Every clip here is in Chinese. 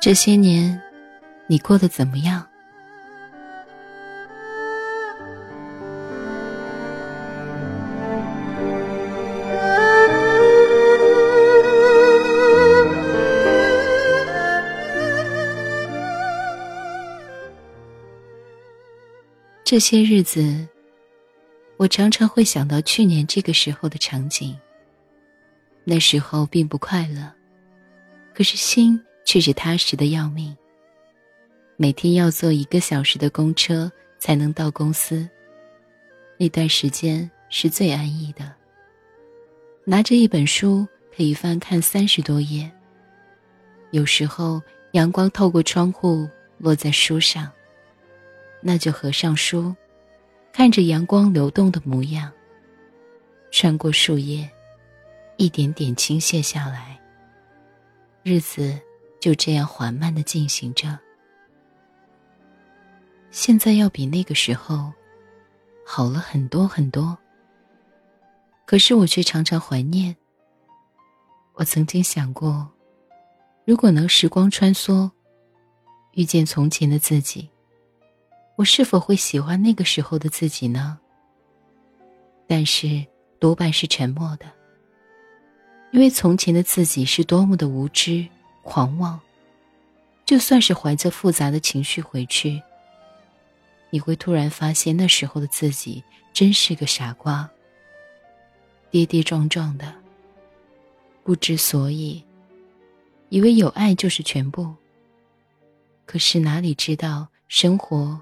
这些年，你过得怎么样？这些日子，我常常会想到去年这个时候的场景。那时候并不快乐，可是心却是踏实的要命。每天要坐一个小时的公车才能到公司，那段时间是最安逸的。拿着一本书可以翻看三十多页。有时候阳光透过窗户落在书上。那就合上书，看着阳光流动的模样，穿过树叶，一点点倾泻下来。日子就这样缓慢的进行着。现在要比那个时候好了很多很多。可是我却常常怀念。我曾经想过，如果能时光穿梭，遇见从前的自己。我是否会喜欢那个时候的自己呢？但是多半是沉默的，因为从前的自己是多么的无知、狂妄。就算是怀着复杂的情绪回去，你会突然发现那时候的自己真是个傻瓜，跌跌撞撞的，不知所以，以为有爱就是全部。可是哪里知道生活？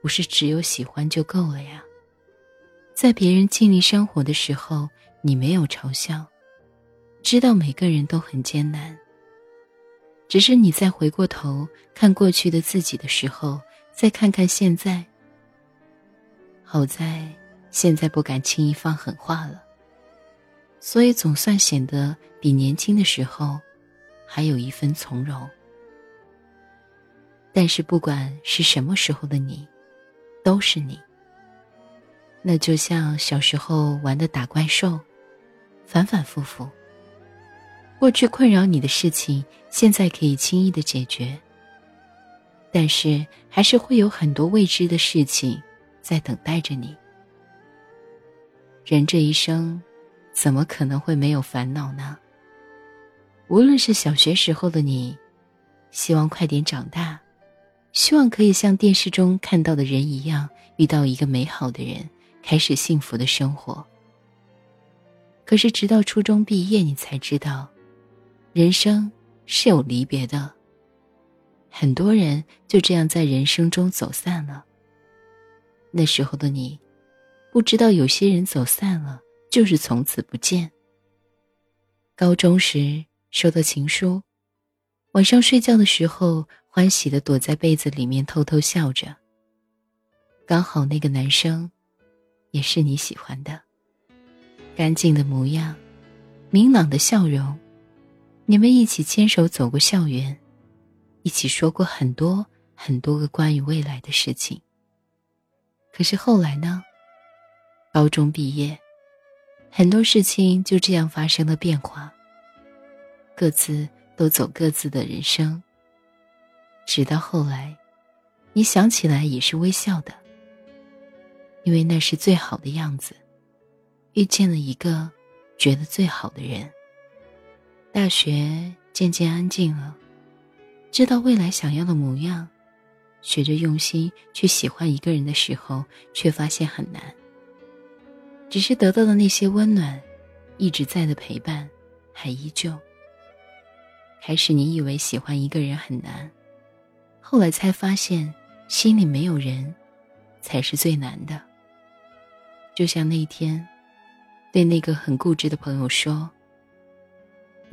不是只有喜欢就够了呀。在别人尽力生活的时候，你没有嘲笑，知道每个人都很艰难。只是你再回过头看过去的自己的时候，再看看现在。好在现在不敢轻易放狠话了，所以总算显得比年轻的时候还有一分从容。但是不管是什么时候的你。都是你。那就像小时候玩的打怪兽，反反复复。过去困扰你的事情，现在可以轻易的解决。但是还是会有很多未知的事情在等待着你。人这一生，怎么可能会没有烦恼呢？无论是小学时候的你，希望快点长大。希望可以像电视中看到的人一样，遇到一个美好的人，开始幸福的生活。可是直到初中毕业，你才知道，人生是有离别的。很多人就这样在人生中走散了。那时候的你，不知道有些人走散了，就是从此不见。高中时收到情书，晚上睡觉的时候。欢喜的躲在被子里面偷偷笑着。刚好那个男生，也是你喜欢的。干净的模样，明朗的笑容，你们一起牵手走过校园，一起说过很多很多个关于未来的事情。可是后来呢？高中毕业，很多事情就这样发生了变化。各自都走各自的人生。直到后来，你想起来也是微笑的，因为那是最好的样子，遇见了一个觉得最好的人。大学渐渐安静了，知道未来想要的模样，学着用心去喜欢一个人的时候，却发现很难。只是得到的那些温暖，一直在的陪伴，还依旧。开始你以为喜欢一个人很难。后来才发现，心里没有人，才是最难的。就像那天，对那个很固执的朋友说：“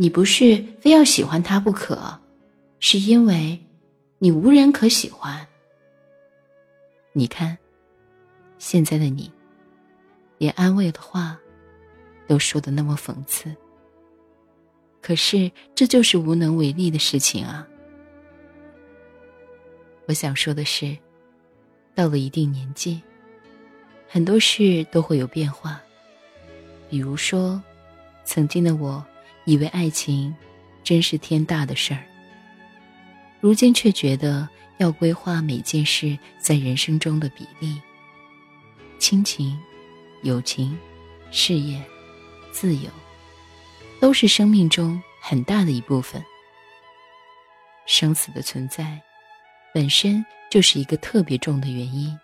你不是非要喜欢他不可，是因为你无人可喜欢。”你看，现在的你，连安慰的话，都说的那么讽刺。可是这就是无能为力的事情啊。我想说的是，到了一定年纪，很多事都会有变化。比如说，曾经的我以为爱情真是天大的事儿，如今却觉得要规划每件事在人生中的比例。亲情、友情、事业、自由，都是生命中很大的一部分。生死的存在，本身就是一个特别重的原因。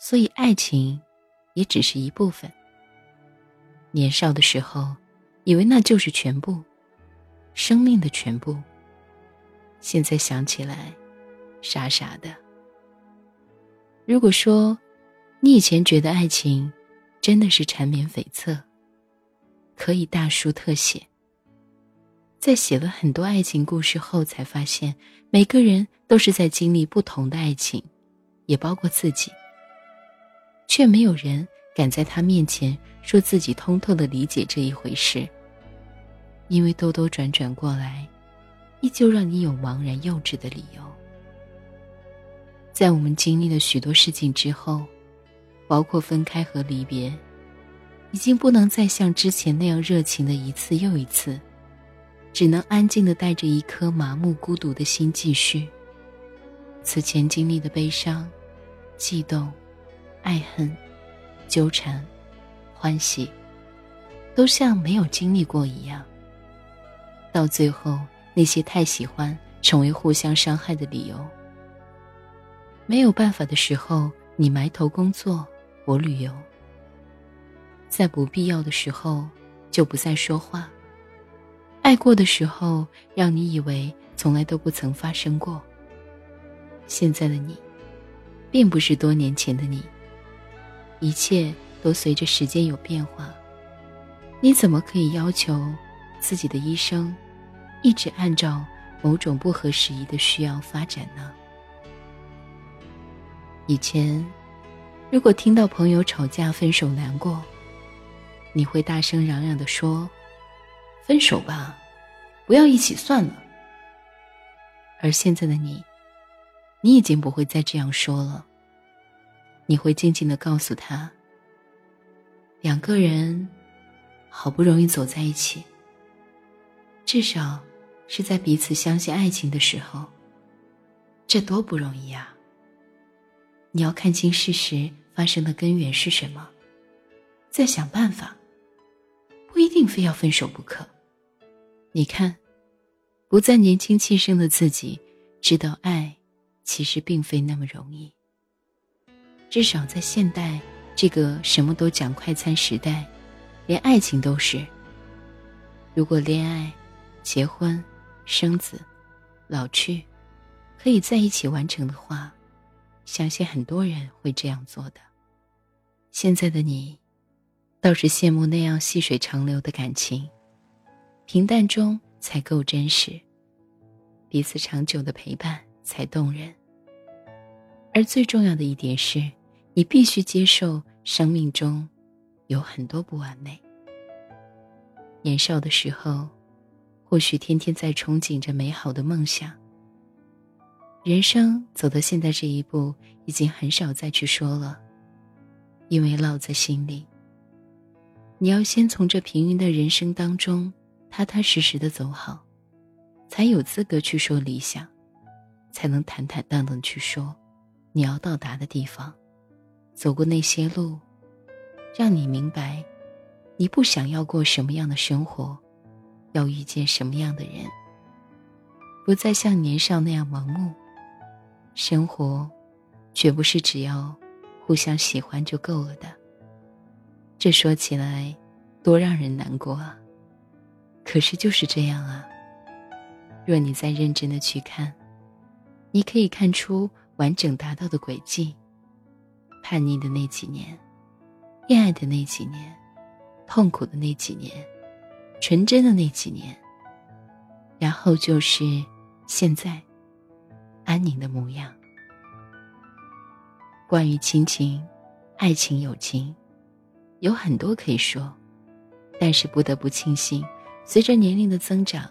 所以，爱情也只是一部分。年少的时候，以为那就是全部，生命的全部。现在想起来，傻傻的。如果说，你以前觉得爱情真的是缠绵悱恻，可以大书特写。在写了很多爱情故事后，才发现每个人都是在经历不同的爱情，也包括自己。却没有人敢在他面前说自己通透的理解这一回事，因为兜兜转转过来，依旧让你有茫然幼稚的理由。在我们经历了许多事情之后，包括分开和离别，已经不能再像之前那样热情的一次又一次。只能安静的带着一颗麻木孤独的心继续。此前经历的悲伤、悸动、爱恨、纠缠、欢喜，都像没有经历过一样。到最后，那些太喜欢成为互相伤害的理由。没有办法的时候，你埋头工作，我旅游。在不必要的时候，就不再说话。爱过的时候，让你以为从来都不曾发生过。现在的你，并不是多年前的你。一切都随着时间有变化。你怎么可以要求自己的一生，一直按照某种不合时宜的需要发展呢？以前，如果听到朋友吵架、分手、难过，你会大声嚷嚷的说。分手吧，不要一起算了。而现在的你，你已经不会再这样说了。你会静静的告诉他：两个人好不容易走在一起，至少是在彼此相信爱情的时候，这多不容易啊！你要看清事实发生的根源是什么，再想办法，不一定非要分手不可。你看，不再年轻气盛的自己，知道爱其实并非那么容易。至少在现代这个什么都讲快餐时代，连爱情都是。如果恋爱、结婚、生子、老去，可以在一起完成的话，相信很多人会这样做的。现在的你，倒是羡慕那样细水长流的感情。平淡中才够真实，彼此长久的陪伴才动人。而最重要的一点是，你必须接受生命中有很多不完美。年少的时候，或许天天在憧憬着美好的梦想。人生走到现在这一步，已经很少再去说了，因为烙在心里。你要先从这平庸的人生当中。踏踏实实的走好，才有资格去说理想，才能坦坦荡荡去说你要到达的地方。走过那些路，让你明白，你不想要过什么样的生活，要遇见什么样的人。不再像年少那样盲目。生活，绝不是只要互相喜欢就够了的。这说起来，多让人难过啊！可是就是这样啊。若你再认真的去看，你可以看出完整达到的轨迹。叛逆的那几年，恋爱的那几年，痛苦的那几年，纯真的那几年，然后就是现在，安宁的模样。关于亲情、爱情、友情，有很多可以说，但是不得不庆幸。随着年龄的增长，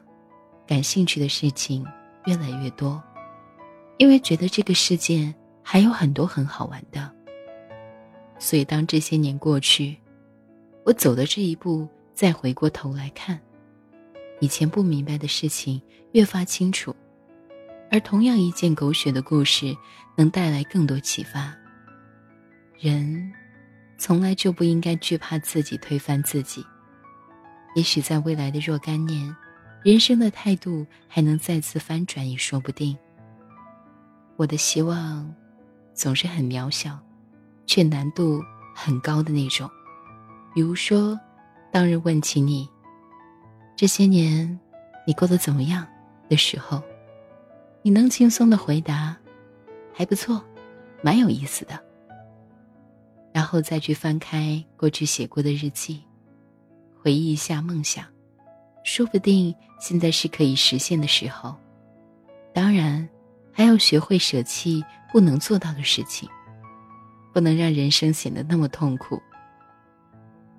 感兴趣的事情越来越多，因为觉得这个世界还有很多很好玩的。所以当这些年过去，我走的这一步，再回过头来看，以前不明白的事情越发清楚，而同样一件狗血的故事，能带来更多启发。人，从来就不应该惧怕自己推翻自己。也许在未来的若干年，人生的态度还能再次翻转，也说不定。我的希望，总是很渺小，却难度很高的那种。比如说，当人问起你，这些年，你过得怎么样的时候。你能轻松的回答，还不错，蛮有意思的。然后再去翻开过去写过的日记，回忆一下梦想，说不定现在是可以实现的时候。当然，还要学会舍弃不能做到的事情，不能让人生显得那么痛苦。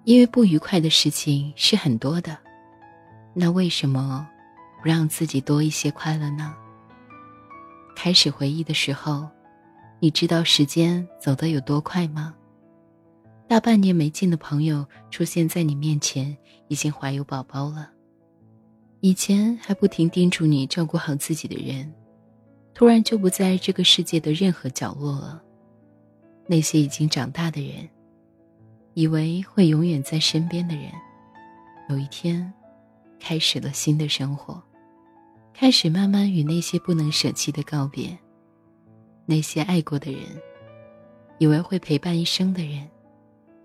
因为不愉快的事情是很多的，那为什么不让自己多一些快乐呢？开始回忆的时候，你知道时间走得有多快吗？大半年没见的朋友出现在你面前，已经怀有宝宝了。以前还不停叮嘱你照顾好自己的人，突然就不在这个世界的任何角落了。那些已经长大的人，以为会永远在身边的人，有一天，开始了新的生活。开始慢慢与那些不能舍弃的告别，那些爱过的人，以为会陪伴一生的人，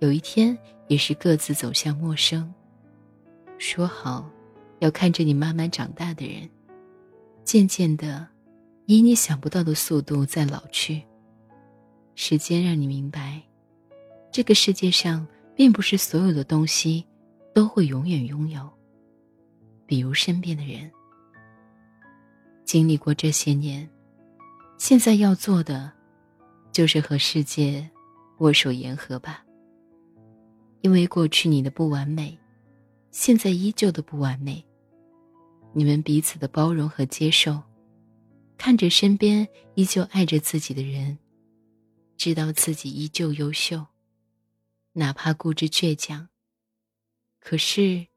有一天也是各自走向陌生。说好要看着你慢慢长大的人，渐渐的，以你想不到的速度在老去。时间让你明白，这个世界上并不是所有的东西都会永远拥有，比如身边的人。经历过这些年，现在要做的，就是和世界握手言和吧。因为过去你的不完美，现在依旧的不完美。你们彼此的包容和接受，看着身边依旧爱着自己的人，知道自己依旧优秀，哪怕固执倔强。可是，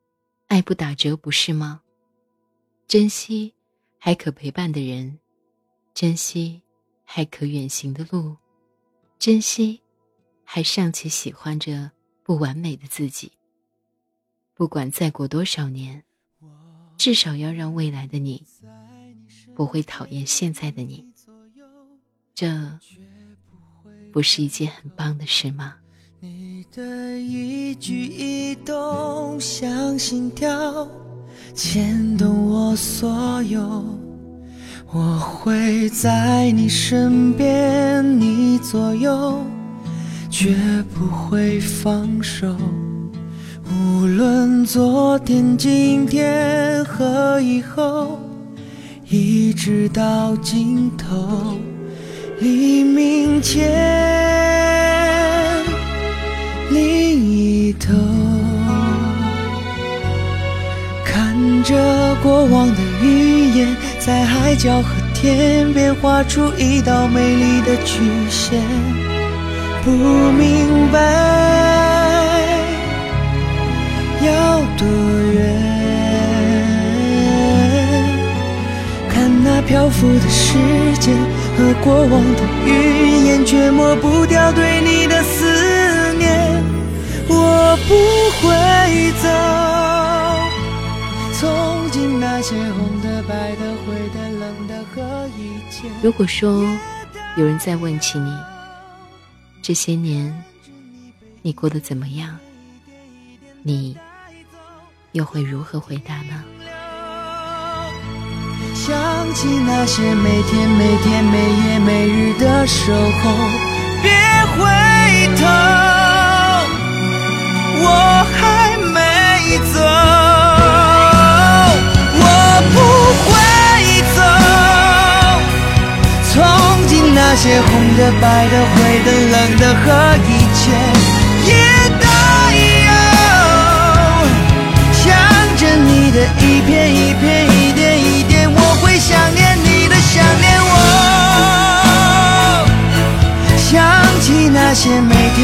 爱不打折，不是吗？珍惜。还可陪伴的人，珍惜；还可远行的路，珍惜；还尚且喜欢着不完美的自己。不管再过多少年，至少要让未来的你不会讨厌现在的你。这不是一件很棒的事吗？你的一举一动像心跳。牵动我所有，我会在你身边，你左右，绝不会放手。无论昨天、今天和以后，一直到尽头，黎明前另一头。看着过往的云烟，在海角和天边画出一道美丽的曲线。不明白要多远，看那漂浮的时间和过往的云烟，却抹不掉对你的思。我不会走。如果说有人在问起你这些年你过得怎么样，你又会如何回答呢？想起那些每天每天每夜每日的守候，别回头，我还没走。我不会走。曾经那些红的、白的、灰的、冷的和一切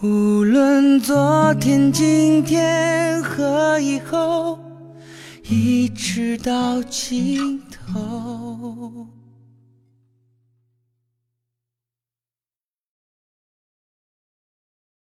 无论昨天、今天和以后，一直到尽头。